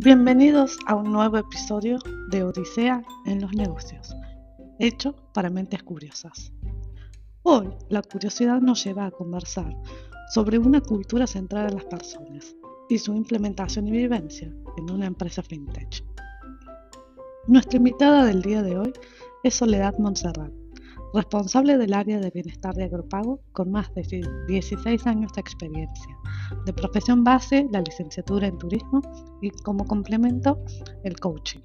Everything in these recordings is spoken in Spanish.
Bienvenidos a un nuevo episodio de Odisea en los negocios, hecho para mentes curiosas. Hoy la curiosidad nos lleva a conversar sobre una cultura centrada en las personas y su implementación y vivencia en una empresa fintech. Nuestra invitada del día de hoy es Soledad Montserrat, responsable del área de bienestar de Agropago con más de 16 años de experiencia. De profesión base, la licenciatura en turismo y como complemento, el coaching.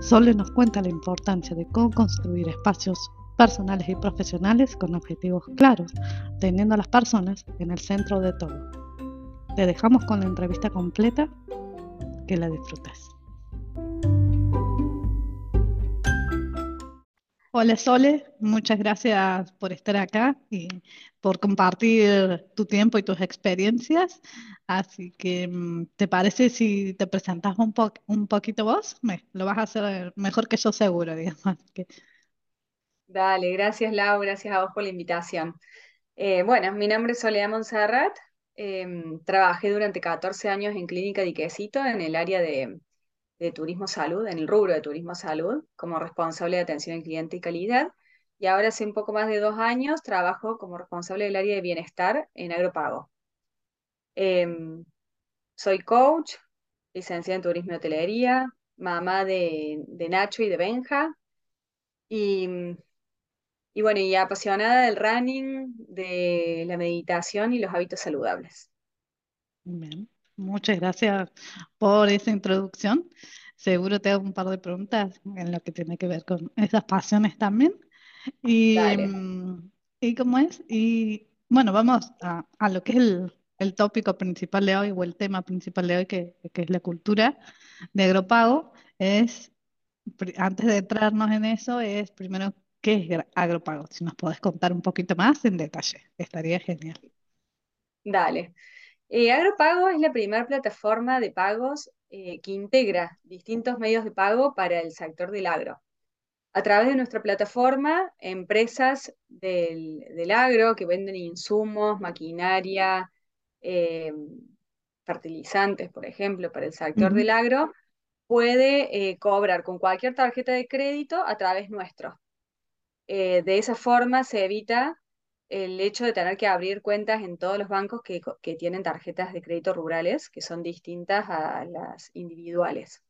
Sole nos cuenta la importancia de cómo construir espacios personales y profesionales con objetivos claros, teniendo a las personas en el centro de todo. Te dejamos con la entrevista completa, que la disfrutes. Hola Sole, muchas gracias por estar acá y por compartir tu tiempo y tus experiencias. Así que, mm, ¿te parece si te presentas un, po un poquito vos? Me, lo vas a hacer mejor que yo seguro, digamos. Que... Dale, gracias Lau, gracias a vos por la invitación. Eh, bueno, mi nombre es Soledad Monserrat, em, trabajé durante 14 años en Clínica Diquesito en el área de de Turismo Salud, en el rubro de Turismo Salud, como responsable de atención al cliente y calidad. Y ahora hace un poco más de dos años trabajo como responsable del área de bienestar en Agropago. Em, soy coach, licenciada en turismo y hotelería, mamá de, Nacho y de Benja. Y, y bueno, y apasionada del running, de la meditación y los hábitos saludables. Muchas gracias por esa introducción. Seguro te hago un par de preguntas en lo que tiene que ver con esas pasiones también. Y, mm, y cómo es, y bueno, vamos a, lo que es el, tópico principal de hoy o el tema principal de hoy, que, es la cultura de agropago. Es, antes de entrarnos en eso, es primero, ¿qué es agropago? Si nos podés contar un poquito más en detalle, estaría genial. Dale. Eh, Agropago es la primera plataforma de pagos eh, que integra distintos medios de pago para el sector del agro. A través de nuestra plataforma, empresas del, agro que venden insumos, maquinaria, eh, fertilizantes, por ejemplo, para el sector del agro, puede cobrar con cualquier tarjeta de crédito a través nuestro. de esa forma se evita el hecho de tener que abrir cuentas en todos los bancos que, tienen tarjetas de crédito rurales, que son distintas a las individuales.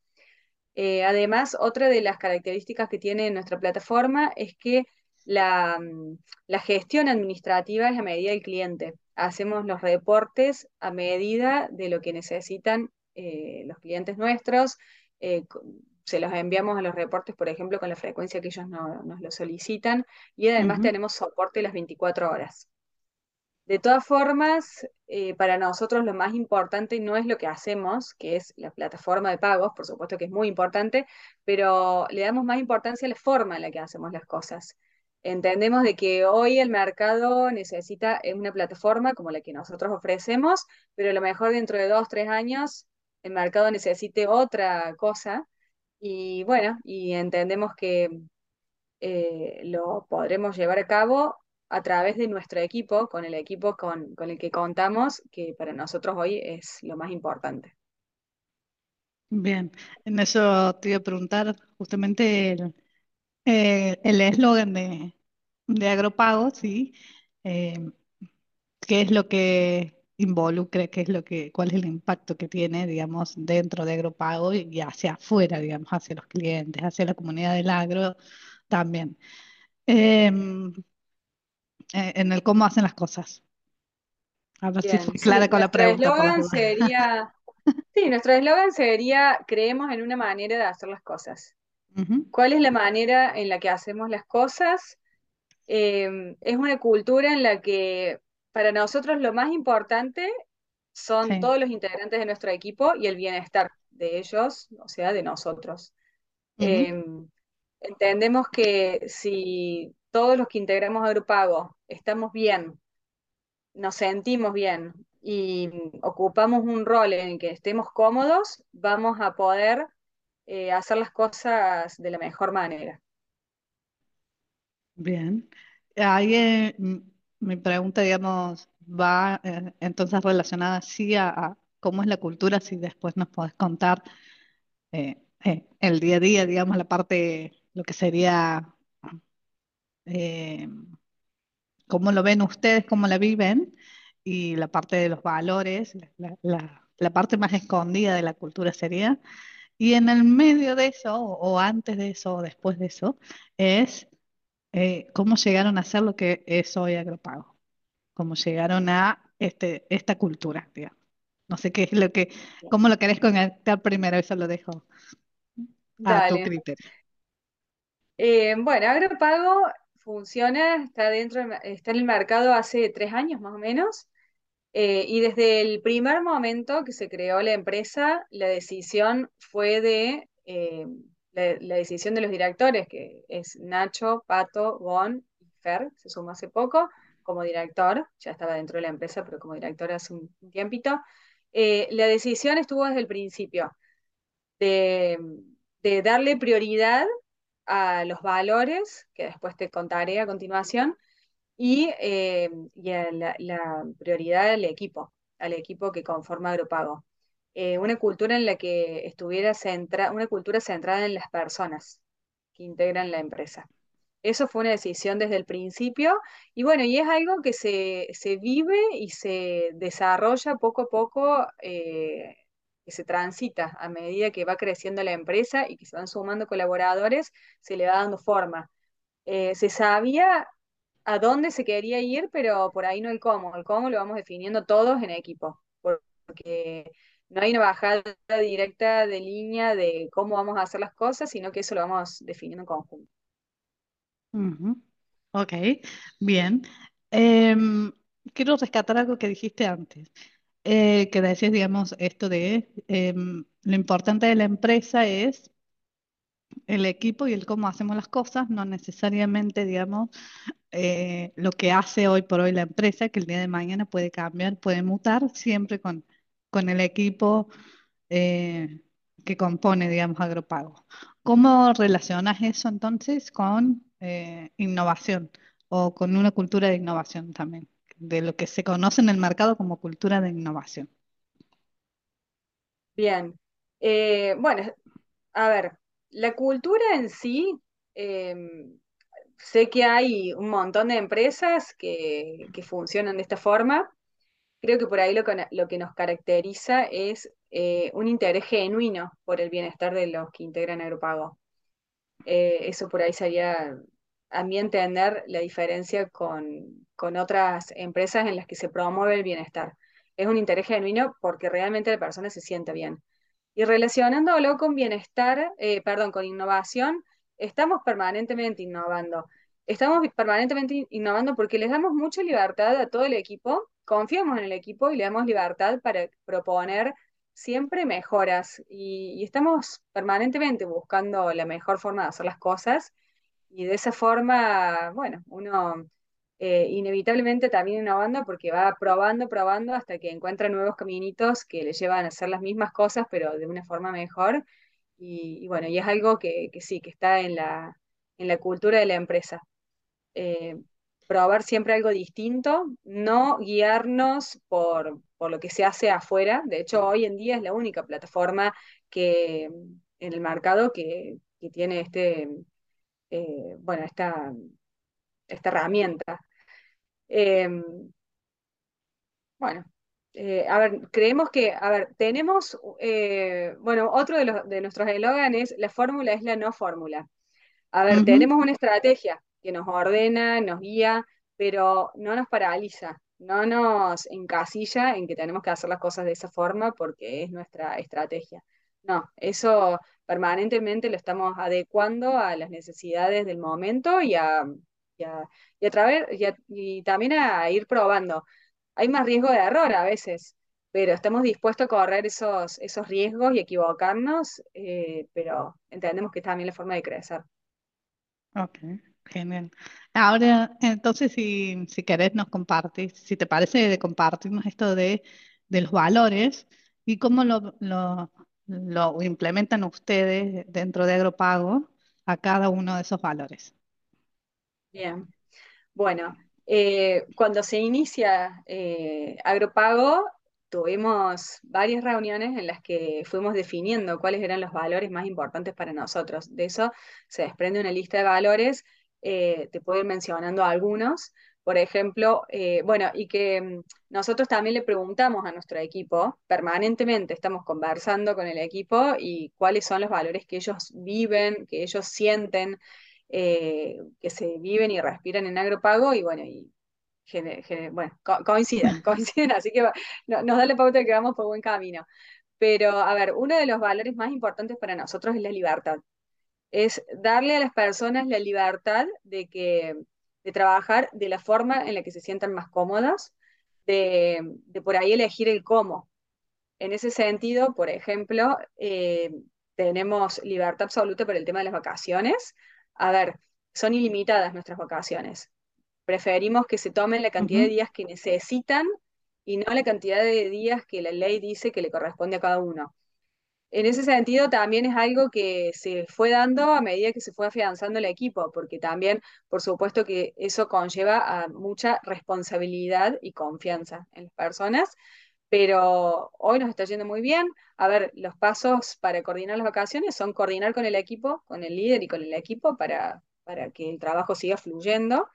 Eh, además, otra de las características que tiene nuestra plataforma es que la, mm, gestión administrativa es a medida del cliente. Hacemos los reportes a medida de lo que necesitan eh, los clientes nuestros, eh, se los enviamos a los reportes, por ejemplo, con la frecuencia que ellos nos lo solicitan y además tenemos soporte las 24 horas. De todas formas, eh, para nosotros lo más importante no es lo que hacemos, que es la plataforma de pagos, por supuesto que es muy importante, pero le damos más importancia a la forma en la que hacemos las cosas. Entendemos de que hoy el mercado necesita una plataforma como la que nosotros ofrecemos, pero a lo mejor dentro de dos, tres años el mercado necesite otra cosa y bueno, y entendemos que eh, lo podremos llevar a cabo a través de nuestro equipo, con el equipo con, el que contamos, que para nosotros hoy es lo más importante. Bien, en eso te iba a preguntar justamente el eh, eslogan de, de Agropago, ¿sí? Eh, ¿qué es lo que involucre, qué es lo que, cuál es el impacto que tiene, digamos, dentro de Agropago y hacia afuera, digamos, hacia los clientes, hacia la comunidad del agro también. Em, eh, en el cómo hacen las cosas. A ver si fue clara con la pregunta. Sería, sí, nuestro eslogan sería, creemos en una manera de hacer las cosas. ¿Cuál es la manera en la que hacemos las cosas? Em, es una cultura en la que para nosotros lo más importante son todos los integrantes de nuestro equipo y el bienestar de ellos, o sea, de nosotros. Em, entendemos que si todos los que integramos Agropago estamos bien, nos sentimos bien y ocupamos un rol en el que estemos cómodos, vamos a poder eh, hacer las cosas de la mejor manera. Bien. Ahí mi pregunta, digamos, va eh, entonces relacionada sí a, cómo es la cultura, si después nos podés contar eh, eh, el día a día, digamos, la parte, lo que sería, cómo lo ven ustedes, cómo la viven, y la parte de los valores, la, parte más escondida de la cultura sería, y en el medio de eso, o antes de eso, o después de eso, es eh, cómo llegaron a ser lo que es hoy Agropago, cómo llegaron a este, esta cultura, digamos. No sé qué es lo que, cómo lo querés conectar primero, eso lo dejo a tu Dale. criterio. Eh, bueno, Agropago funciona, está dentro, está en el mercado hace tres años más o menos. Eh, y desde el primer momento que se creó la empresa, la decisión fue de eh, la, decisión de los directores, que es Nacho, Pato, Gon y Fer, se sumó hace poco como director, ya estaba dentro de la empresa, pero como director hace un, tiempito. Eh, la decisión estuvo desde el principio de, darle prioridad a los valores, que después te contaré a continuación, y, eh, la, la prioridad al equipo, al equipo que conforma Agropago. Eh, una cultura en la que estuviera centra, una cultura centrada en las personas que integran la empresa. Eso fue una decisión desde el principio y bueno, y es algo que se, se vive y se desarrolla poco a poco, eh, que se transita a medida que va creciendo la empresa y que se van sumando colaboradores, se le va dando forma. Eh, se sabía a dónde se quería ir, pero por ahí no el cómo. El cómo lo vamos definiendo todos en equipo, porque no hay una bajada directa de línea de cómo vamos a hacer las cosas, sino que eso lo vamos definiendo en conjunto. Ujú. Ok, bien. Em, quiero rescatar algo que dijiste antes, eh, que decías, digamos, esto de em, lo importante de la empresa es el equipo y el cómo hacemos las cosas, no necesariamente, digamos, eh, lo que hace hoy por hoy la empresa, que el día de mañana puede cambiar, puede mutar, siempre con, con el equipo eh, que compone, digamos, Agropago. ¿Cómo relacionas eso entonces con eh, innovación o con una cultura de innovación también, de lo que se conoce en el mercado como cultura de innovación? Bien. Eh, bueno, a ver, la cultura en sí, eh, sé que hay un montón de empresas que, que funcionan de esta forma. Creo que por ahí lo que, lo que nos caracteriza es eh, un interés genuino por el bienestar de los que integran Agropago. Eh, eso por ahí sería, a mi entender, la diferencia con, con otras empresas en las que se promueve el bienestar. Es un interés genuino porque realmente la persona se siente bien. Y relacionándolo con bienestar, eh, perdón, con innovación, estamos permanentemente innovando. Estamos permanentemente innovando porque les damos mucha libertad a todo el equipo, confiamos en el equipo y le damos libertad para proponer siempre mejoras. Y, estamos permanentemente buscando la mejor forma de hacer las cosas. Y de esa forma, bueno, uno eh, inevitablemente también innovando porque va probando, probando hasta que encuentra nuevos caminitos que le llevan a hacer las mismas cosas, pero de una forma mejor. Y, bueno, y es algo que, que sí, que está en la, en la cultura de la empresa. Eh, probar siempre algo distinto, no guiarnos por, por lo que se hace afuera. De hecho, hoy en día es la única plataforma que en el mercado que, que tiene este, eh, bueno, esta, esta herramienta. Eh, bueno, eh, a ver, creemos que, a ver, tenemos, eh, bueno, otro de, los, de nuestros eslóganes, la fórmula es la no fórmula. A ver, tenemos una estrategia que nos ordena, nos guía, pero no nos paraliza, no nos encasilla en que tenemos que hacer las cosas de esa forma porque es nuestra estrategia. No, eso permanentemente lo estamos adecuando a las necesidades del momento y a, y a, través, y, también a ir probando. Hay más riesgo de error a veces, pero estamos dispuestos a correr esos, esos riesgos y equivocarnos, eh, pero entendemos que es también la forma de crecer. Ok, genial. Ahora, entonces, si, si querés, nos compartes, si te parece, de compartirnos esto de, de los valores y cómo lo, lo, lo implementan ustedes dentro de Agropago a cada uno de esos valores. Bien. Bueno, eh, cuando se inicia eh, Agropago, tuvimos varias reuniones en las que fuimos definiendo cuáles eran los valores más importantes para nosotros. De eso se desprende una lista de valores, eh, te puedo ir mencionando algunos, por ejemplo, eh, bueno, y que mm, nosotros también le preguntamos a nuestro equipo, permanentemente estamos conversando con el equipo y cuáles son los valores que ellos viven, que ellos sienten, eh, que se viven y respiran en agropago, y bueno, y bueno, coinciden, coinciden, así que nos da la pauta de que vamos por buen camino. Pero, a ver, uno de los valores más importantes para nosotros es la libertad. Es darle a las personas la libertad de que de trabajar de la forma en la que se sientan más cómodas, de, por ahí elegir el cómo. En ese sentido, por ejemplo, eh, tenemos libertad absoluta por el tema de las vacaciones. A ver, son ilimitadas nuestras vacaciones preferimos que se tomen la cantidad de días que necesitan y no la cantidad de días que la ley dice que le corresponde a cada uno. En ese sentido, también es algo que se fue dando a medida que se fue afianzando el equipo, porque también, por supuesto, que eso conlleva a mucha responsabilidad y confianza en las personas, pero hoy nos está yendo muy bien. A ver, los pasos para coordinar las vacaciones son coordinar con el equipo, con el líder y con el equipo para, para que el trabajo siga fluyendo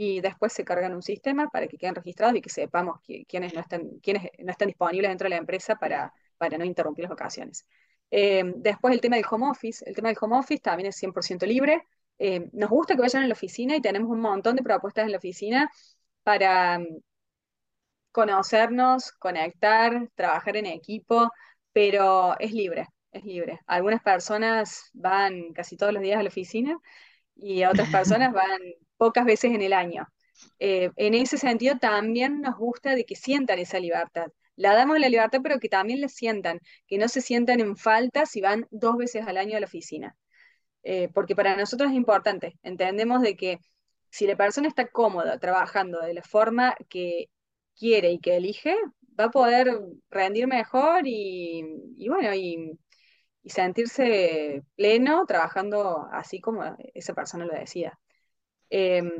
y después se cargan un sistema para que queden registrados y que sepamos quiénes, no están, quiénes no están disponibles dentro de la empresa para, para no interrumpir las vacaciones. Eh, después el tema del home office. El tema del home office también es 100% libre. Eh, nos gusta que vayan a la oficina y tenemos un montón de propuestas en la oficina para mm, conocernos, conectar, trabajar en equipo, pero es libre, es libre. Algunas personas van casi todos los días a la oficina y otras personas van pocas veces en el año. Eh, en ese sentido también nos gusta de que sientan esa libertad. La damos la libertad, pero que también la sientan, que no se sientan en falta si van dos veces al año a la oficina. Eh, porque para nosotros es importante, entendemos de que si la persona está cómoda trabajando de la forma que quiere y que elige, va a poder rendir mejor y, bueno, y, y sentirse pleno trabajando así como esa persona lo decida. Em,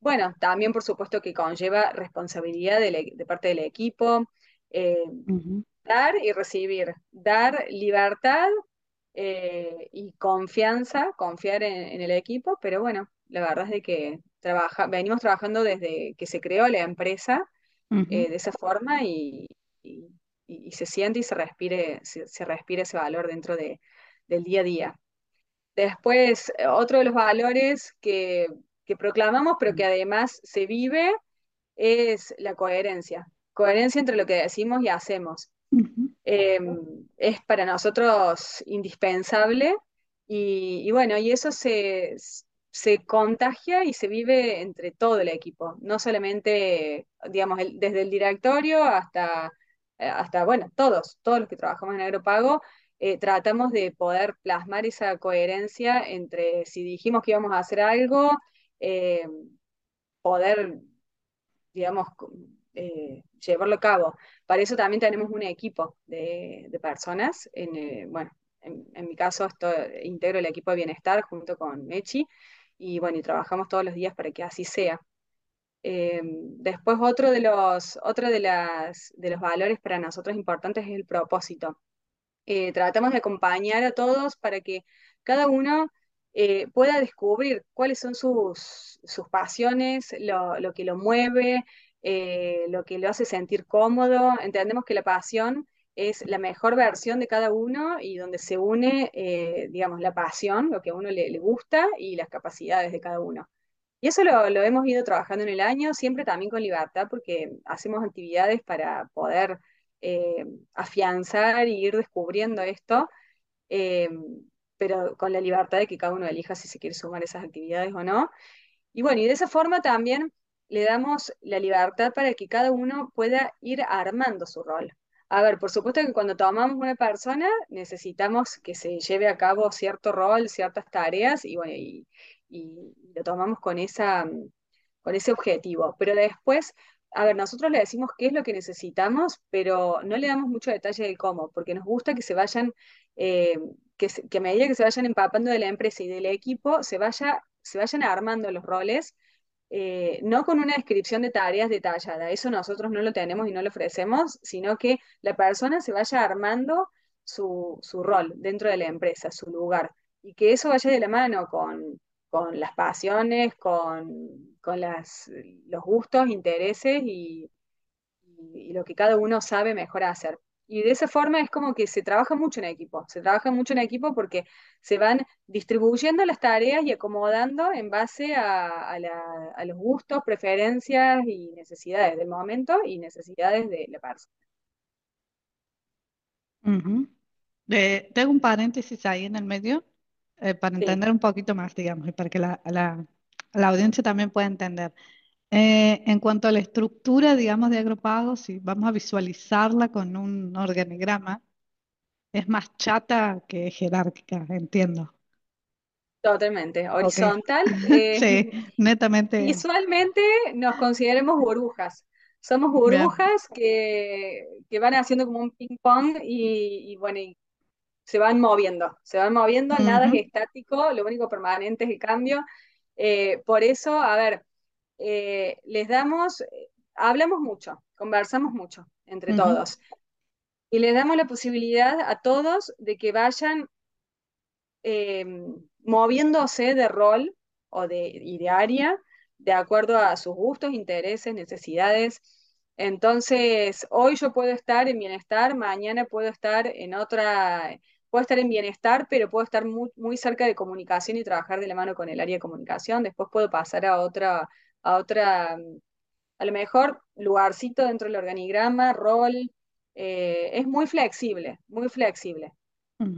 bueno, también por supuesto que conlleva responsabilidad de, e, parte del equipo, em, dar y recibir, dar libertad eh, y confianza, confiar en, el equipo, pero bueno, la verdad es de que trabaja, venimos trabajando desde que se creó la empresa eh, de esa forma y, se siente y se respire, se, respira ese valor dentro de, del día a día. Después, eh, otro de los valores que, proclamamos, pero que además se vive, es la coherencia. Coherencia entre lo que decimos y hacemos. Em, es para nosotros indispensable y, bueno, y eso se, contagia y se vive entre todo el equipo, no solamente, digamos, desde el directorio hasta, eh, hasta, bueno, todos, todos los que trabajamos en Agropago, eh, tratamos de poder plasmar esa coherencia entre si dijimos que íbamos a hacer algo, eh, poder, digamos, eh, llevarlo a cabo. Para eso también tenemos un equipo de, personas. En, bueno, en, mi caso, integro el equipo de bienestar junto con Mechi y bueno, y trabajamos todos los días para que así sea. después otro de los, otro de, las, de los valores para nosotros importantes es el propósito. Eh, tratamos de acompañar a todos para que cada uno eh, pueda descubrir cuáles son sus, pasiones, lo, que lo mueve, eh, lo que lo hace sentir cómodo. Entendemos que la pasión es la mejor versión de cada uno y donde se une, digamos, la pasión, lo que a uno le, le, gusta y las capacidades de cada uno. Y eso lo, lo, hemos ido trabajando en el año, siempre también con libertad, porque hacemos actividades para poder eh, afianzar y ir descubriendo esto, eh, pero con la libertad de que cada uno elija si se quiere sumar esas actividades o no. Y bueno, y de esa forma también le damos la libertad para que cada uno pueda ir armando su rol. A ver, por supuesto que cuando tomamos una persona necesitamos que se lleve a cabo cierto rol, ciertas tareas, y bueno, y, y lo tomamos con, esa, con ese objetivo. Pero después a ver, nosotros le decimos qué es lo que necesitamos, pero no le damos mucho detalle del cómo, porque nos gusta que se vayan, eh, que, a medida que se vayan empapando de la empresa y del equipo, se, vaya, se vayan armando los roles eh, no con una descripción de tareas detallada, eso nosotros no lo tenemos y no lo ofrecemos, sino que la persona se vaya armando su, su rol dentro de la empresa, su lugar, y que eso vaya de la mano con, con las pasiones, con, con las, los gustos, intereses y, lo que cada uno sabe mejor hacer. Y de esa forma es como que se trabaja mucho en equipo, se trabaja mucho en equipo porque se van distribuyendo las tareas y acomodando en base a, a, los gustos, preferencias y necesidades del momento y necesidades de la persona. Ujú. Eh, tengo un paréntesis ahí en el medio eh, para Sí, entender un poquito más, digamos, y para que la, la- la audiencia también pueda entender. Eh, en cuanto a la estructura, digamos, de agropagos, si vamos a visualizarla con un organigrama, es más chata que jerárquica, entiendo. totalmente. Horizontal. eh, Sí, netamente. visualmente nos consideremos burbujas. Somos burbujas que, que van haciendo como un ping pong y, y bueno, y se van moviendo, se van moviendo, nada es estático, lo único permanente es el cambio. Eh, por eso, a ver, eh, les damos, hablamos mucho, conversamos mucho entre todos y les damos la posibilidad a todos de que vayan eh, moviéndose de rol o de, y de área de acuerdo a sus gustos, intereses, necesidades. Entonces, hoy yo puedo estar en bienestar, mañana puedo estar en otra, puedo estar en bienestar, pero puedo estar muy, muy cerca de comunicación y trabajar de la mano con el área de comunicación. Después puedo pasar a otra, a otra, a lo mejor lugarcito dentro del organigrama, rol. eh, es muy flexible, muy flexible.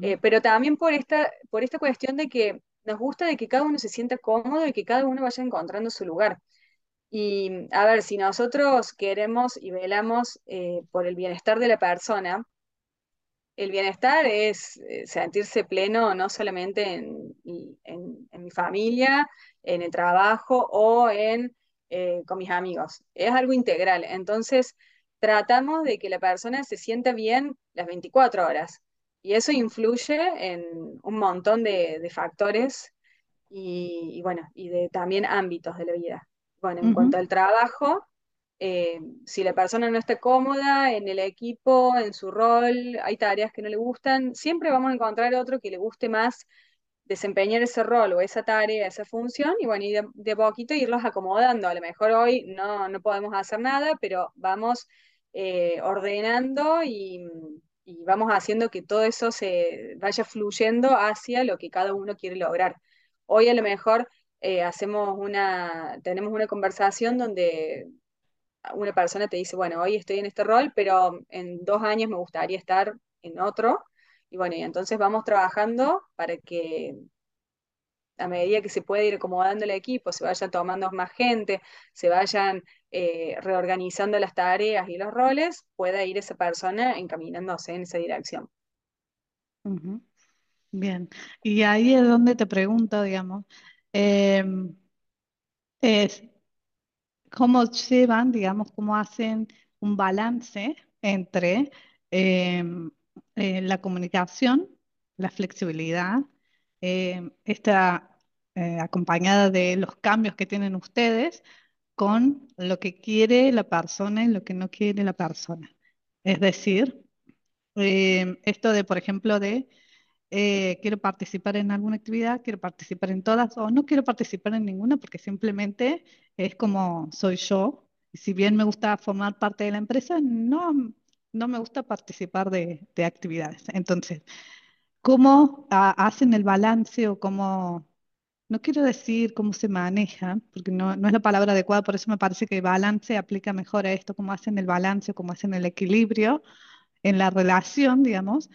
Eh, pero también por esta, por esta cuestión de que nos gusta de que cada uno se sienta cómodo y que cada uno vaya encontrando su lugar. Y a ver, si nosotros queremos y velamos eh, por el bienestar de la persona, el bienestar es eh, sentirse pleno no solamente en, en- en mi familia, en el trabajo o en, eh, con mis amigos. Es algo integral. Entonces, tratamos de que la persona se sienta bien las 24 horas. Y eso influye en un montón de, de factores y, y bueno, y de también ámbitos de la vida. Bueno, en cuanto al trabajo, eh, si la persona no está cómoda en el equipo, en su rol, hay tareas que no le gustan, siempre vamos a encontrar otro que le guste más desempeñar ese rol o esa tarea, esa función, y bueno, de, de poquito irlos acomodando. A lo mejor hoy no, no podemos hacer nada, pero vamos eh, ordenando y, y vamos haciendo que todo eso se vaya fluyendo hacia lo que cada uno quiere lograr. Hoy a lo mejor eh, hacemos una, tenemos una conversación donde una persona te dice, bueno, hoy estoy en este rol, pero en dos años me gustaría estar en otro. Y bueno, y entonces vamos trabajando para que a medida que se puede ir acomodando el equipo, se vaya tomando más gente, se vayan eh, reorganizando las tareas y los roles, pueda ir esa persona encaminándose en esa dirección. Bien. Y ahí es donde te pregunto, digamos, em, es cómo llevan, digamos, cómo hacen un balance entre em, eh, la comunicación, la flexibilidad, em, esta eh, acompañada de los cambios que tienen ustedes con lo que quiere la persona y lo que no quiere la persona. Es decir, em, esto de, por ejemplo, de eh, quiero participar en alguna actividad, quiero participar en todas o no quiero participar en ninguna porque simplemente es como soy yo. Y si bien me gusta formar parte de la empresa, no, no me gusta participar de, de actividades. Entonces, ¿cómo ah, hacen el balance o cómo, no quiero decir cómo se maneja, porque no, no es la palabra adecuada, por eso me parece que balance aplica mejor a esto, cómo hacen el balance, cómo hacen el equilibrio en la relación, digamos,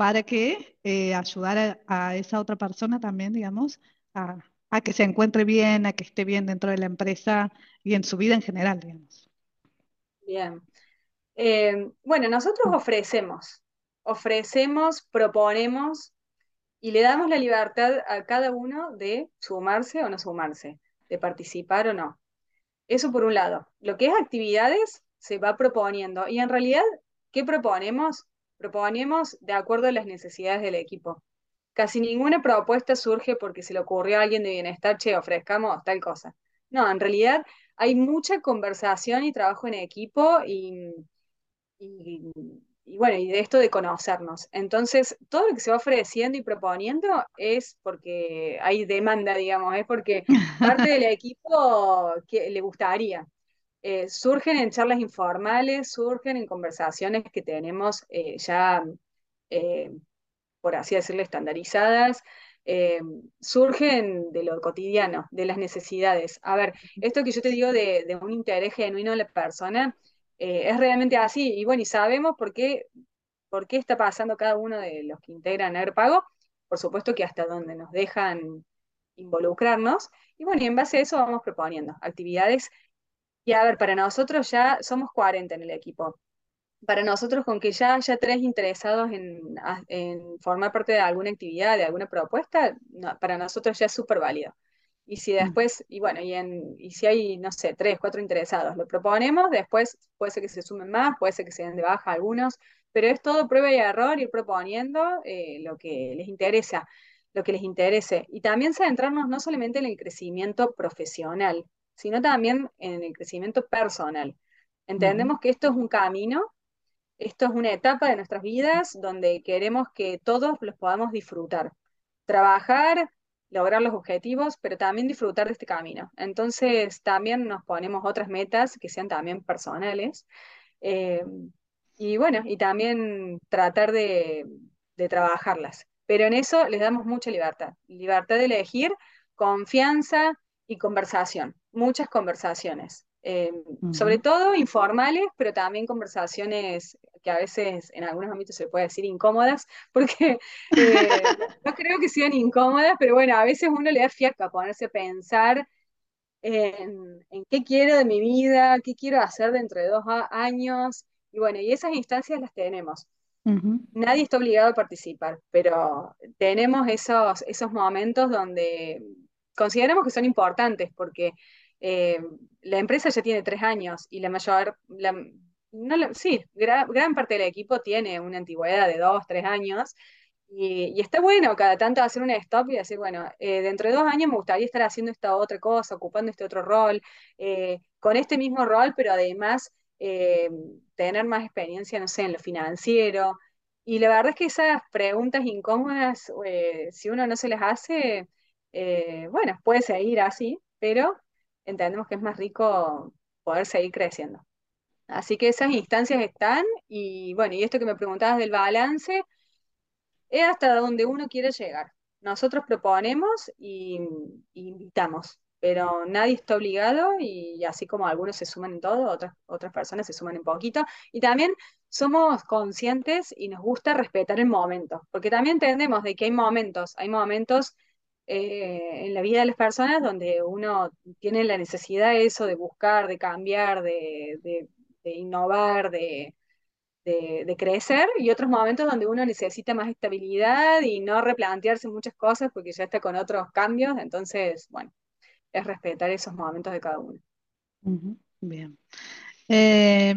para que eh, ayudar a, a esa otra persona también, digamos, a, a que se encuentre bien, a que esté bien dentro de la empresa y en su vida en general, digamos. Bien. Eh, bueno, nosotros ofrecemos, ofrecemos, proponemos y le damos la libertad a cada uno de sumarse o no sumarse, de participar o no. Eso por un lado. Lo que es actividades se va proponiendo. Y en realidad, ¿qué proponemos? Proponemos de acuerdo a las necesidades del equipo. Casi ninguna propuesta surge porque se le ocurrió a alguien de bienestar, che, ofrezcamos tal cosa. No, en realidad hay mucha conversación y trabajo en equipo y, y, y bueno, y de esto de conocernos. Entonces, todo lo que se va ofreciendo y proponiendo es porque hay demanda, digamos, es porque parte del equipo que le gustaría. Eh, surgen en charlas informales, surgen en conversaciones que tenemos eh, ya, eh, por así decirlo, estandarizadas, surgen de lo cotidiano, de las necesidades. A ver, esto que yo te digo de, de un interés genuino de la persona, es realmente así. Y bueno, y sabemos por qué, por qué está pasando cada uno de los que integran AirPago. Por supuesto que hasta donde nos dejan involucrarnos. Y bueno, y en base a eso vamos proponiendo actividades. Y a ver, para nosotros ya somos 40 en el equipo para nosotros con que ya haya tres interesados en, en formar parte de alguna actividad, de alguna propuesta, no, para nosotros ya es súper válido. Y si Mm, después, y bueno, y, en, y si hay, no sé, tres, cuatro interesados, lo proponemos, después puede ser que se sumen más, puede ser que se den de baja algunos, pero es todo prueba y error, ir proponiendo eh, lo que les interesa, lo que les interese. Y también centrarnos no solamente en el crecimiento profesional, sino también en el crecimiento personal. Entendemos que esto es un camino esto es una etapa de nuestras vidas donde queremos que todos los podamos disfrutar, trabajar, lograr los objetivos, pero también disfrutar de este camino. Entonces, también nos ponemos otras metas que sean también personales. eh, y bueno, y también tratar de, de trabajarlas. Pero en eso les damos mucha libertad. Libertad de elegir, confianza y conversación. Muchas conversaciones. Eh, sobre todo informales, pero también conversaciones que a veces en algunos ámbitos se puede decir incómodas, porque eh, no creo que sean incómodas, pero bueno, a veces uno le da fiaca ponerse a pensar en, en qué quiero de mi vida, qué quiero hacer dentro de dos años, y bueno, y esas instancias las tenemos. Ujú, Nadie está obligado a participar, pero tenemos esos, esos momentos donde consideramos que son importantes porque eh, la empresa ya tiene tres años y la mayor, la- no la- sí, gra- gran parte del equipo tiene una antigüedad de dos, tres años y, y está bueno cada tanto hacer un stop y decir, bueno, eh, dentro de dos años me gustaría estar haciendo esta otra cosa, ocupando este otro rol, eh, con este mismo rol, pero además eh, tener más experiencia, no sé, en lo financiero. Y la verdad es que esas preguntas incómodas, si uno no se las hace, bueno, puede seguir así, pero entendemos que es más rico poder seguir creciendo. Así que esas instancias están y bueno, y esto que me preguntabas del balance, es hasta donde uno quiere llegar. Nosotros proponemos y, invitamos, pero nadie está obligado y así como algunos se suman en todo, otras, otras personas se suman en poquito. Y también somos conscientes y nos gusta respetar el momento, porque también entendemos de que hay momentos, hay momentos eh, en la vida de las personas donde uno tiene la necesidad de eso, de buscar, de cambiar, de, de, innovar, de de, crecer y otros momentos donde uno necesita más estabilidad y no replantearse muchas cosas porque ya está con otros cambios. Entonces, bueno, es respetar esos momentos de cada uno. Bien. Eh,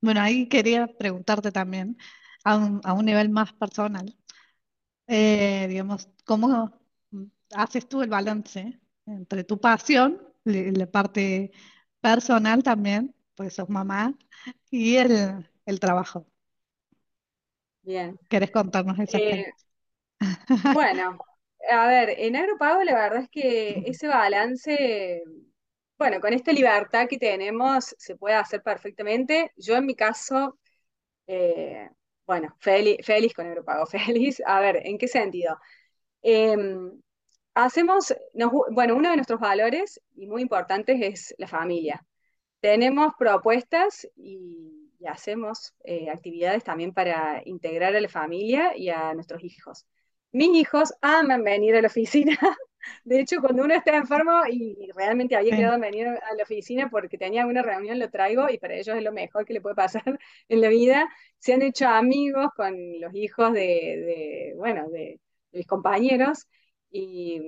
bueno, ahí quería preguntarte también, a un, a un nivel más personal, eh, digamos, ¿cómo haces tú el balance entre tu pasión, la parte personal también, porque sos mamá, y el, el trabajo? Bien. ¿Querés contarnos esa Eh, bueno, a ver, en Agropago la verdad es que ese balance, bueno, con esta libertad que tenemos se puede hacer perfectamente. Yo en mi caso, eh, bueno, feliz, feliz con Agropago, feliz. A ver, ¿en qué sentido? Eh, hacemos, nos bueno, uno de nuestros valores y muy importantes es la familia. Tenemos propuestas y, y hacemos eh, actividades también para integrar a la familia y a nuestros hijos. Mis hijos aman venir a la oficina. De hecho, cuando uno está enfermo y realmente había quedado en venir a la oficina porque tenía una reunión, lo traigo y para ellos es lo mejor que le puede pasar en la vida. Se han hecho amigos con los hijos de, de bueno, de, de mis compañeros y,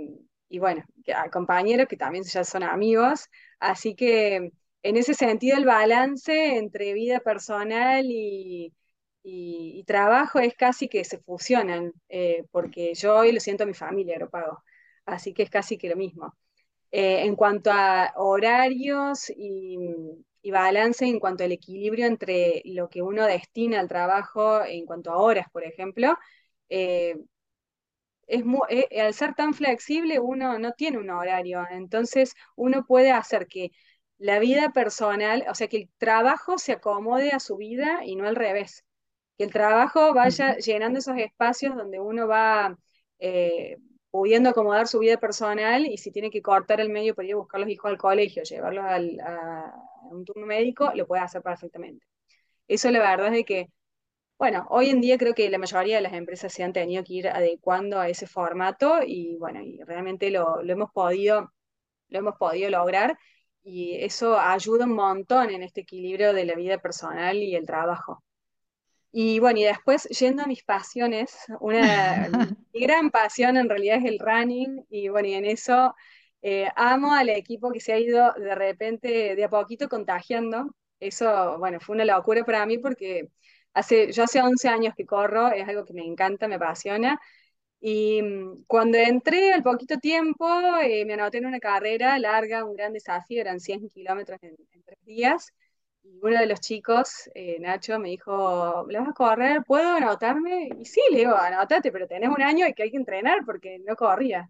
y bueno, que- a compañeros que también ya son amigos. Así que en ese sentido, el balance entre vida personal y, y- y trabajo es casi que se fusionan, eh, porque yo hoy lo siento a mi familia, lo pago. Así que es casi que lo mismo. Eh, en cuanto a horarios y, y balance, en cuanto al equilibrio entre lo que uno destina al trabajo, en cuanto a horas, por ejemplo, eh, es eh, al ser tan flexible uno no tiene un horario, entonces uno puede hacer que la vida personal, o sea, que el trabajo se acomode a su vida y no al revés, que el trabajo vaya llenando esos espacios donde uno va eh, pudiendo acomodar su vida personal y si tiene que cortar el medio para ir a buscar los hijos al colegio, llevarlos al, a, a un turno médico, lo puede hacer perfectamente. Eso la verdad es de que bueno, hoy en día creo que la mayoría de las empresas se han tenido que ir adecuando a ese formato y bueno, y realmente lo, lo hemos podido, lo hemos podido lograr y eso ayuda un montón en este equilibrio de la vida personal y el trabajo. Y bueno, y después yendo a mis pasiones, una mi gran pasión en realidad es el running y bueno, y en eso eh, amo al equipo que se ha ido de repente, de a poquito contagiando. Eso, bueno, fue una locura para mí porque Hace, yo hace 11 años que corro, es algo que me encanta, me apasiona. Y mm, cuando entré al poquito tiempo, eh, me anoté en una carrera larga, un gran desafío, eran 100 kilómetros en, tres días. Y uno de los chicos, eh, Nacho, me dijo, ¿le vas a correr? ¿Puedo anotarme? Y sí, le digo, anótate, pero tenés un año y que hay que entrenar porque no corría.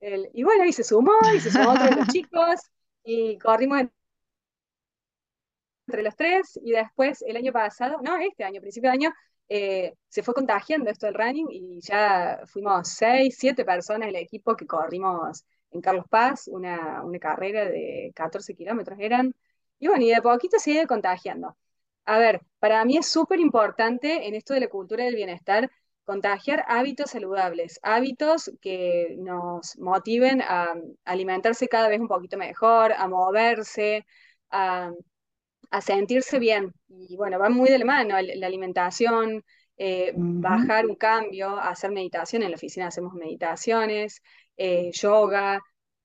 y bueno, y se sumó, y se sumó otro de los chicos, y corrimos en entre los tres y después el año pasado, no, este año, principio de año, eh, se fue contagiando esto del running y ya fuimos seis, siete personas el equipo que corrimos en Carlos Paz, una, una carrera de 14 kilómetros eran, y bueno, y de poquito se ido contagiando. A ver, para mí es súper importante en esto de la cultura del bienestar contagiar hábitos saludables, hábitos que nos motiven a alimentarse cada vez un poquito mejor, a moverse, a a sentirse bien. Y bueno, va muy de la mano la alimentación, eh, bajar un cambio, hacer meditación. En la oficina hacemos meditaciones, eh, yoga.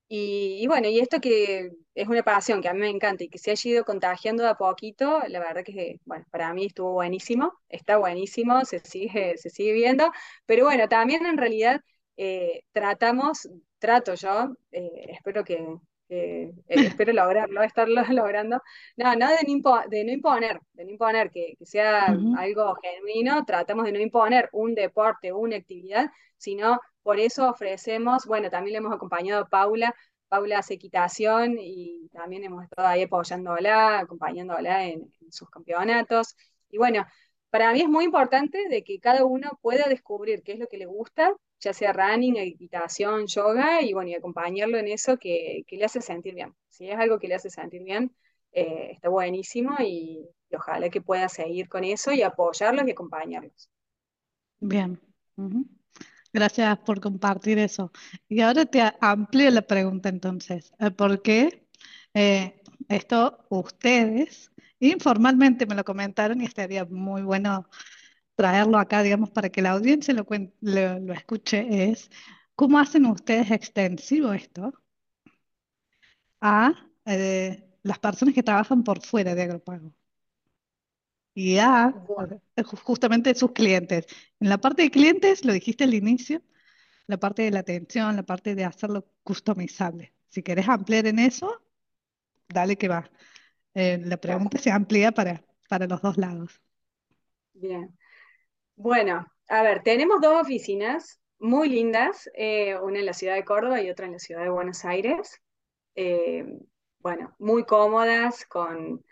Y, bueno, y esto que es una pasión que a mí me encanta y que se ha ido contagiando de a poquito, la verdad que, bueno, para mí estuvo buenísimo, está buenísimo, se sigue, se sigue viendo, pero bueno, también en realidad eh, tratamos, trato yo, espero que, eh, espero lograrlo, estarlo logrando. No, no de, no de no imponer, de no imponer que, sea algo genuino, tratamos de no imponer un deporte, una actividad, sino por eso ofrecemos, bueno, también le hemos acompañado a Paula, Paula hace equitación y también hemos estado ahí apoyándola, acompañándola en, en sus campeonatos. Y bueno, para mí es muy importante de que cada uno pueda descubrir qué es lo que le gusta ya sea running, equitación, yoga, y bueno, y acompañarlo en eso que, le hace sentir bien. Si es algo que le hace sentir bien, eh, está buenísimo y, ojalá que pueda seguir con eso y apoyarlos y acompañarlos. Bien. Gracias por compartir eso. Y ahora te amplio la pregunta entonces. Eh, ¿Por qué eh, esto ustedes informalmente me lo comentaron y estaría muy bueno traerlo acá, digamos, para que la audiencia lo, lo, escuche, es cómo hacen ustedes extensivo esto a eh, las personas que trabajan por fuera de Agropago y a justamente sus clientes. En la parte de clientes, lo dijiste al inicio, la parte de la atención, la parte de hacerlo customizable. Si querés ampliar en eso, dale que va. Eh, la pregunta se amplía para, para los dos lados. Bien. Bueno, a ver, tenemos dos oficinas muy lindas, eh, una en la ciudad de Córdoba y otra en la ciudad de Buenos Aires. Eh, bueno, muy cómodas, con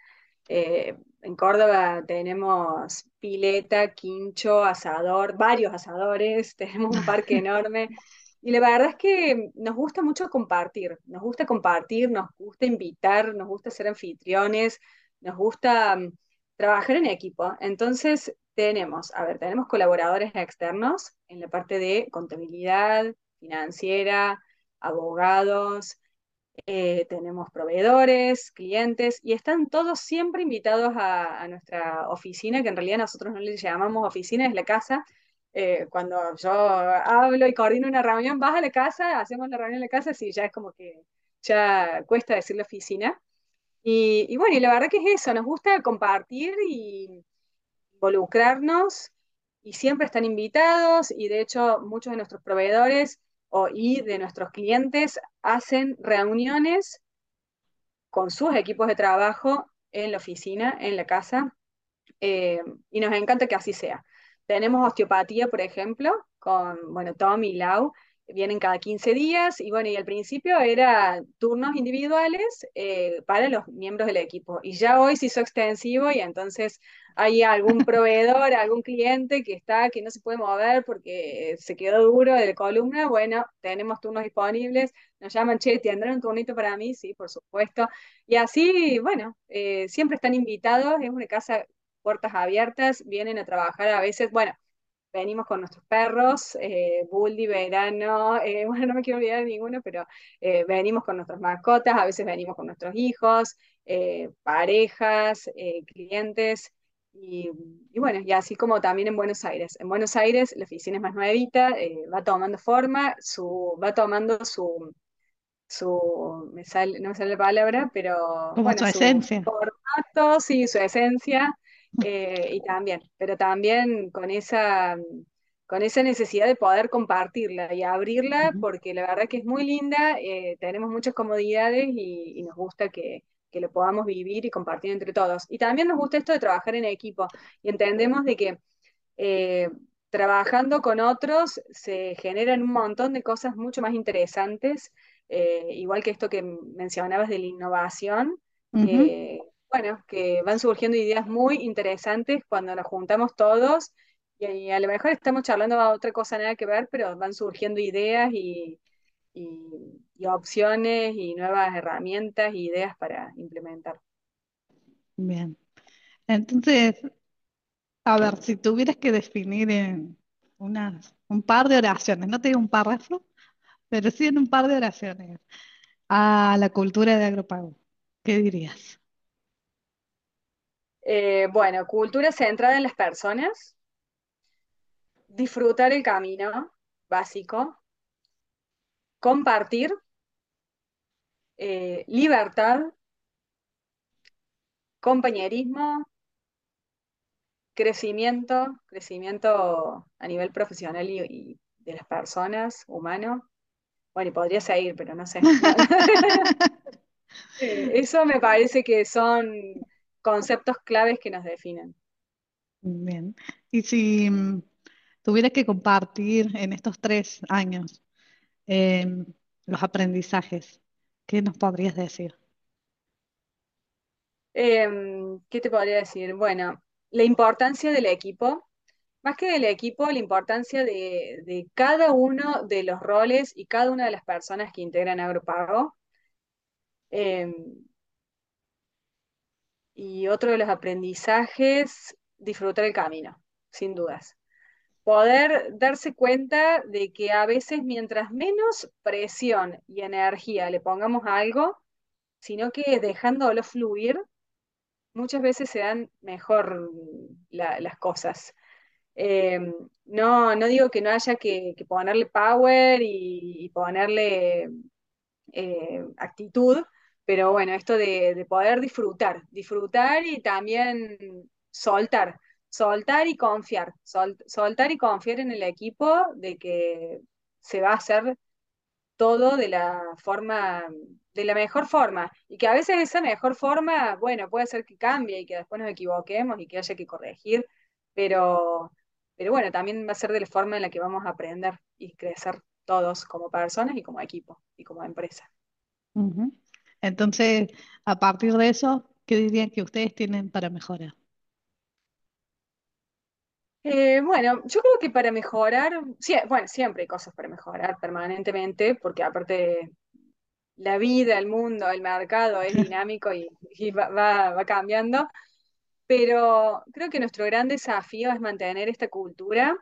eh, en Córdoba tenemos pileta, quincho, asador, varios asadores, tenemos un parque enorme. Y la verdad es que nos gusta mucho compartir, nos gusta compartir, nos gusta invitar, nos gusta ser anfitriones, nos gusta mm, trabajar en equipo. Entonces, tenemos, a ver, tenemos colaboradores externos en la parte de contabilidad, financiera, abogados, eh, tenemos proveedores, clientes, y están todos siempre invitados a, nuestra oficina, que en realidad nosotros no le llamamos oficina, es la casa. Eh, cuando yo hablo y coordino una reunión, vas a la casa, hacemos la reunión en la casa, sí, ya es como que ya cuesta decir la oficina. Y, y bueno, y la verdad que es eso, nos gusta compartir y, involucrarnos y siempre están invitados y de hecho muchos de nuestros proveedores o, y de nuestros clientes hacen reuniones con sus equipos de trabajo en la oficina, en la casa, eh, y nos encanta que así sea. Tenemos osteopatía, por ejemplo, con, bueno, Tom y Lau, vienen cada 15 días y bueno, y al principio era turnos individuales eh, para los miembros del equipo y ya hoy se hizo extensivo y entonces hay algún proveedor, algún cliente que está, que no se puede mover porque se quedó duro de la columna, bueno, tenemos turnos disponibles, nos llaman, che, ¿tendrán un turnito para mí? Sí, por supuesto. Y así, bueno, eh, siempre están invitados, es una casa puertas abiertas, vienen a trabajar a veces, bueno, venimos con nuestros perros, eh, Buldi, Verano, eh, bueno, no me quiero olvidar de ninguno, pero eh, venimos con nuestras mascotas, a veces venimos con nuestros hijos, eh, parejas, clientes, y, y, bueno, y así como también en Buenos Aires. En Buenos Aires la oficina es más nuevita, va tomando forma, su, va tomando su, su, me sale, no me sale la palabra, pero como bueno, su esencia. formato, sí, su esencia, eh, y también, pero también con esa, con esa necesidad de poder compartirla y abrirla, porque la verdad que es muy linda, eh, tenemos muchas comodidades y, y nos gusta que, que, lo podamos vivir y compartir entre todos. Y también nos gusta esto de trabajar en equipo y entendemos de que eh, trabajando con otros se generan un montón de cosas mucho más interesantes, eh, igual que esto que mencionabas de la innovación. Uh -huh. Bueno, que van surgiendo ideas muy interesantes cuando nos juntamos todos y, a lo mejor estamos charlando a otra cosa nada que ver, pero van surgiendo ideas y, y, opciones y nuevas herramientas y ideas para implementar. Bien. Entonces, a ver, si tuvieras que definir en unas, un par de oraciones, no te digo un párrafo, pero sí en un par de oraciones, a la cultura de agropago, ¿qué dirías? Eh, bueno, cultura centrada en las personas, disfrutar el camino básico, compartir, eh, libertad, compañerismo, crecimiento, crecimiento a nivel profesional y, y de las personas, humano. Bueno, y podría seguir, pero no sé. Eso me parece que son conceptos claves que nos definen. Bien. Y si mm, tuvieras que compartir en estos tres años eh, los aprendizajes, ¿qué nos podrías decir? Eh, ¿qué te podría decir? Bueno, la importancia del equipo, más que del equipo, la importancia de, de cada uno de los roles y cada una de las personas que integran Agropago. Eh, y otro de los aprendizajes, disfrutar el camino, sin dudas. Poder darse cuenta de que a veces mientras menos presión y energía le pongamos a algo, sino que dejándolo fluir, muchas veces se dan mejor la, las cosas. Eh, no, no digo que no haya que, ponerle power y, y ponerle eh, actitud, pero bueno, esto de, de, poder disfrutar, disfrutar y también soltar, soltar y confiar, sol, soltar y confiar en el equipo de que se va a hacer todo de la forma, de la mejor forma, y que a veces esa mejor forma, bueno, puede ser que cambie y que después nos equivoquemos y que haya que corregir, pero, pero bueno, también va a ser de la forma en la que vamos a aprender y crecer todos como personas y como equipo y como empresa. Entonces, a partir de eso, ¿qué dirían que ustedes tienen para mejorar? Eh, bueno, yo creo que para mejorar, sí, bueno, siempre hay cosas para mejorar permanentemente, porque aparte la vida, el mundo, el mercado es dinámico y, y va, va, va, cambiando, pero creo que nuestro gran desafío es mantener esta cultura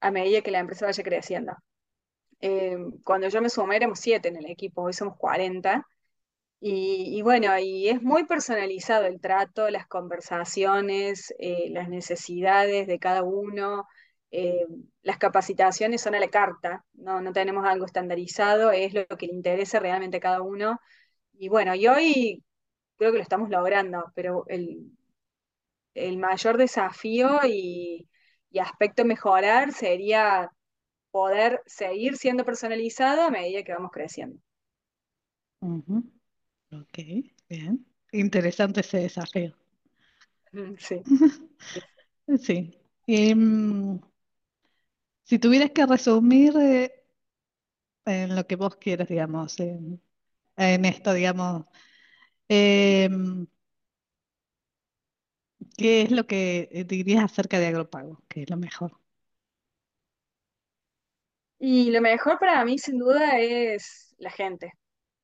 a medida que la empresa vaya creciendo. Eh, cuando yo me sumé éramos siete en el equipo, hoy somos 40 y, bueno, y es muy personalizado el trato, las conversaciones, eh, las necesidades de cada uno, eh, las capacitaciones son a la carta, no, no tenemos algo estandarizado, es lo que le interesa realmente a cada uno. Y bueno, y hoy creo que lo estamos logrando, pero el, el mayor desafío y, y aspecto mejorar sería poder seguir siendo personalizado a medida que vamos creciendo. Ok, bien. Interesante ese desafío. Sí. sí. Em, si tuvieras que resumir eh, en lo que vos quieras, digamos, en, esto, digamos, em, ¿qué es lo que dirías acerca de Agropago? ¿Qué es lo mejor? Y lo mejor para mí, sin duda, es la gente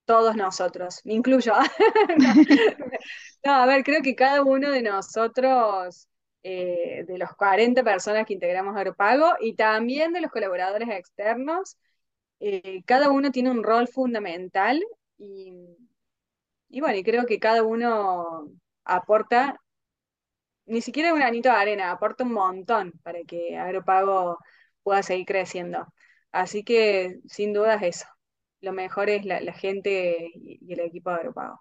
todos nosotros, me incluyo. no, a ver, creo que cada uno de nosotros, eh, de los 40 personas que integramos Agropago y también de los colaboradores externos, eh, cada uno tiene un rol fundamental y, y bueno, y creo que cada uno aporta, ni siquiera un granito de arena, aporta un montón para que Agropago pueda seguir creciendo. Así que sin duda es eso lo mejor es la, gente y, el equipo de Agropago.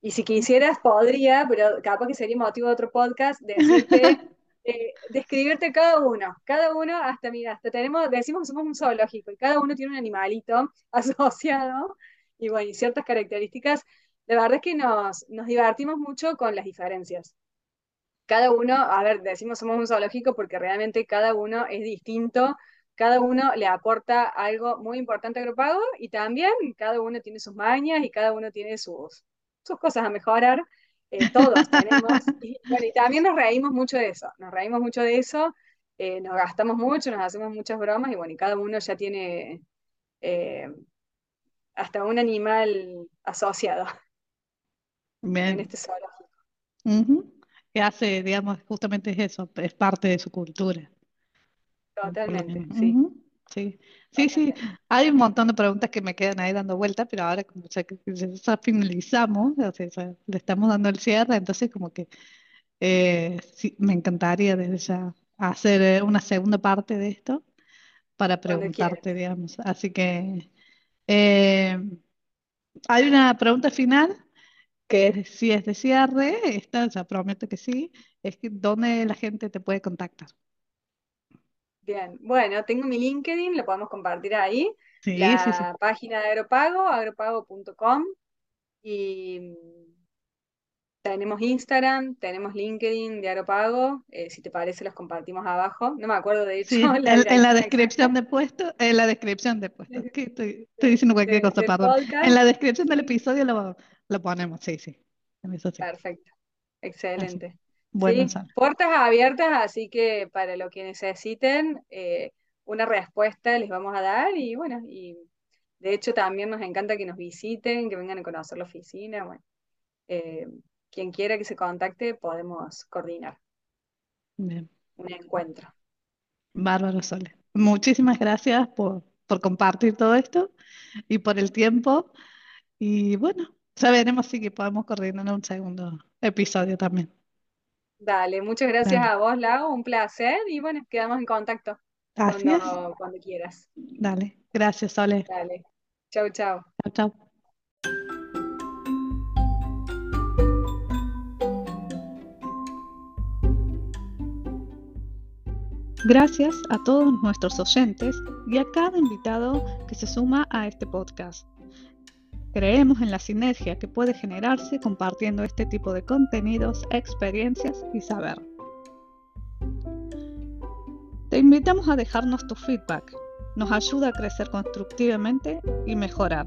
Y si quisieras, podría, pero capaz que sería motivo de otro podcast, decirte, eh, describirte cada uno. Cada uno, hasta, mira, hasta tenemos, decimos que somos un zoológico y cada uno tiene un animalito asociado y bueno, y ciertas características. La verdad es que nos, nos divertimos mucho con las diferencias. Cada uno, a ver, decimos somos un zoológico porque realmente cada uno es distinto cada uno le aporta algo muy importante a Agropago y también cada uno tiene sus mañas y cada uno tiene sus, sus cosas a mejorar. Eh, todos tenemos. Y, bueno, y también nos reímos mucho de eso, nos reímos mucho de eso, eh, nos gastamos mucho, nos hacemos muchas bromas y bueno, y cada uno ya tiene eh, hasta un animal asociado en este zoológico. Que hace, digamos, justamente eso, es parte de su cultura. Totalmente, sí. Sí, sí, sí. Hay un montón de preguntas que me quedan ahí dando vueltas, pero ahora como ya, ya finalizamos, o sea, le estamos dando el cierre, entonces como que eh, sí, me encantaría desde ya hacer eh, una segunda parte de esto para preguntarte, digamos. Así que eh, hay una pregunta final que si es de cierre, esta ya prometo que sí, es que dónde la gente te puede contactar. Bien, bueno, tengo mi LinkedIn, lo podemos compartir ahí. la página de Agropago, agropago.com. Y tenemos Instagram, tenemos LinkedIn de Agropago. Eh, si te parece, los compartimos abajo. No me acuerdo de hecho. en, la descripción de puesto, en la descripción de puesto. Estoy, diciendo cualquier cosa, perdón. En la descripción del episodio lo, ponemos, sí, sí. Perfecto. Excelente. Bueno, sí, puertas abiertas, así que para lo que necesiten, eh, una respuesta les vamos a dar y bueno, y de hecho también nos encanta que nos visiten, que vengan a conocer la oficina, bueno, eh, quien quiera que se contacte podemos coordinar un encuentro. Bárbaro Sole. Muchísimas gracias por, por compartir todo esto y por el tiempo. Y bueno, ya veremos si podemos coordinar un segundo episodio también. Dale, muchas gracias a vos, Lau, un placer y bueno, quedamos en contacto cuando, cuando, quieras. Dale, gracias, Sole. Dale, chau, chau. Chau, chau. Gracias a todos nuestros oyentes y a cada invitado que se suma a este podcast. Creemos en la sinergia que puede generarse compartiendo este tipo de contenidos, experiencias y saber. Te invitamos a dejarnos tu feedback. Nos ayuda a crecer constructivamente y mejorar.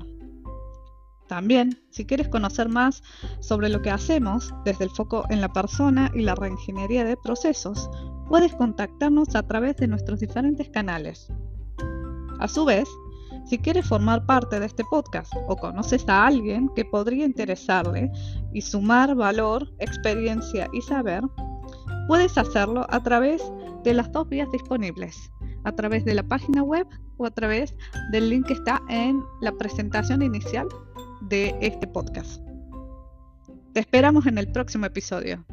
También, si quieres conocer más sobre lo que hacemos desde el foco en la persona y la reingeniería de procesos, puedes contactarnos a través de nuestros diferentes canales. A su vez, si quieres formar parte de este podcast o conoces a alguien que podría interesarle y sumar valor, experiencia y saber, puedes hacerlo a través de las dos vías disponibles, a través de la página web o a través del link que está en la presentación inicial de este podcast. Te esperamos en el próximo episodio.